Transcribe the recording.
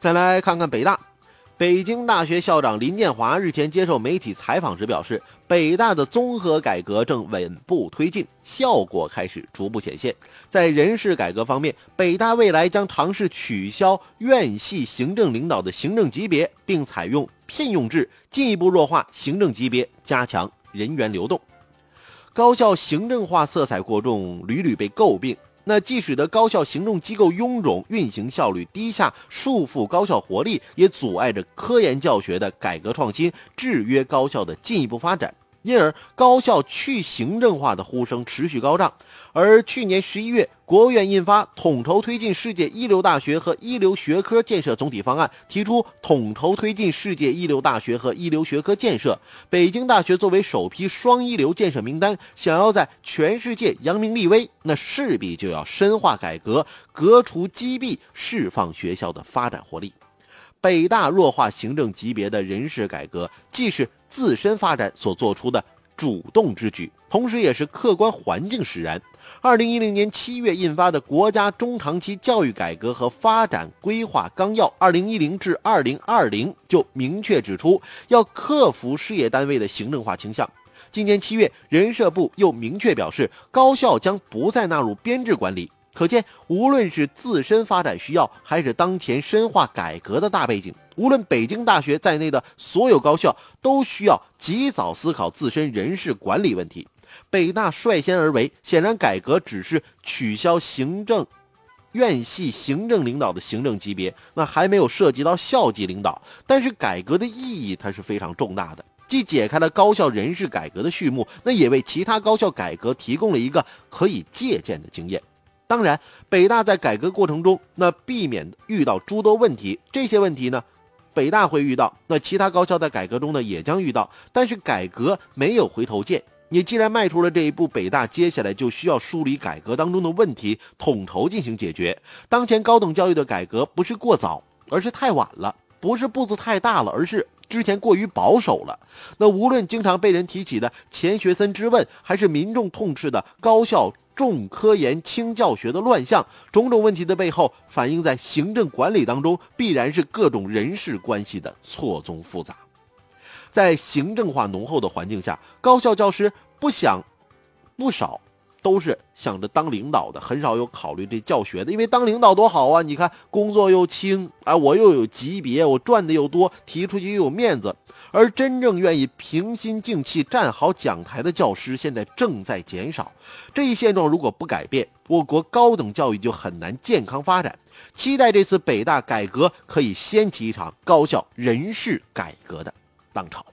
再来看看北大。北京大学校长林建华日前接受媒体采访时表示，北大的综合改革正稳步推进，效果开始逐步显现。在人事改革方面，北大未来将尝试取消院系行政领导的行政级别，并采用聘用制，进一步弱化行政级别，加强人员流动。高校行政化色彩过重，屡屡被诟病。那既使得高校行政机构臃肿、运行效率低下，束缚高校活力，也阻碍着科研教学的改革创新，制约高校的进一步发展。因而，高校去行政化的呼声持续高涨。而去年十一月，国务院印发《统筹推进世界一流大学和一流学科建设总体方案》，提出统筹推进世界一流大学和一流学科建设。北京大学作为首批双一流建设名单，想要在全世界扬名立威，那势必就要深化改革，革除积弊，释放学校的发展活力。北大弱化行政级别的人事改革，既是自身发展所做出的主动之举，同时也是客观环境使然。二零一零年七月印发的《国家中长期教育改革和发展规划纲要（二零一零至二零二零）》就明确指出，要克服事业单位的行政化倾向。今年七月，人社部又明确表示，高校将不再纳入编制管理。可见，无论是自身发展需要，还是当前深化改革的大背景，无论北京大学在内的所有高校都需要及早思考自身人事管理问题。北大率先而为，显然改革只是取消行政院系行政领导的行政级别，那还没有涉及到校级领导。但是改革的意义它是非常重大的，既解开了高校人事改革的序幕，那也为其他高校改革提供了一个可以借鉴的经验。当然，北大在改革过程中，那避免遇到诸多问题。这些问题呢，北大会遇到，那其他高校在改革中呢也将遇到。但是改革没有回头箭，你既然迈出了这一步，北大接下来就需要梳理改革当中的问题，统筹进行解决。当前高等教育的改革不是过早，而是太晚了；不是步子太大了，而是之前过于保守了。那无论经常被人提起的钱学森之问，还是民众痛斥的高校。重科研轻教学的乱象，种种问题的背后，反映在行政管理当中，必然是各种人事关系的错综复杂。在行政化浓厚的环境下，高校教师不想不少。都是想着当领导的，很少有考虑这教学的。因为当领导多好啊！你看工作又轻，啊，我又有级别，我赚的又多，提出去又有面子。而真正愿意平心静气站好讲台的教师，现在正在减少。这一现状如果不改变，我国高等教育就很难健康发展。期待这次北大改革可以掀起一场高校人事改革的浪潮。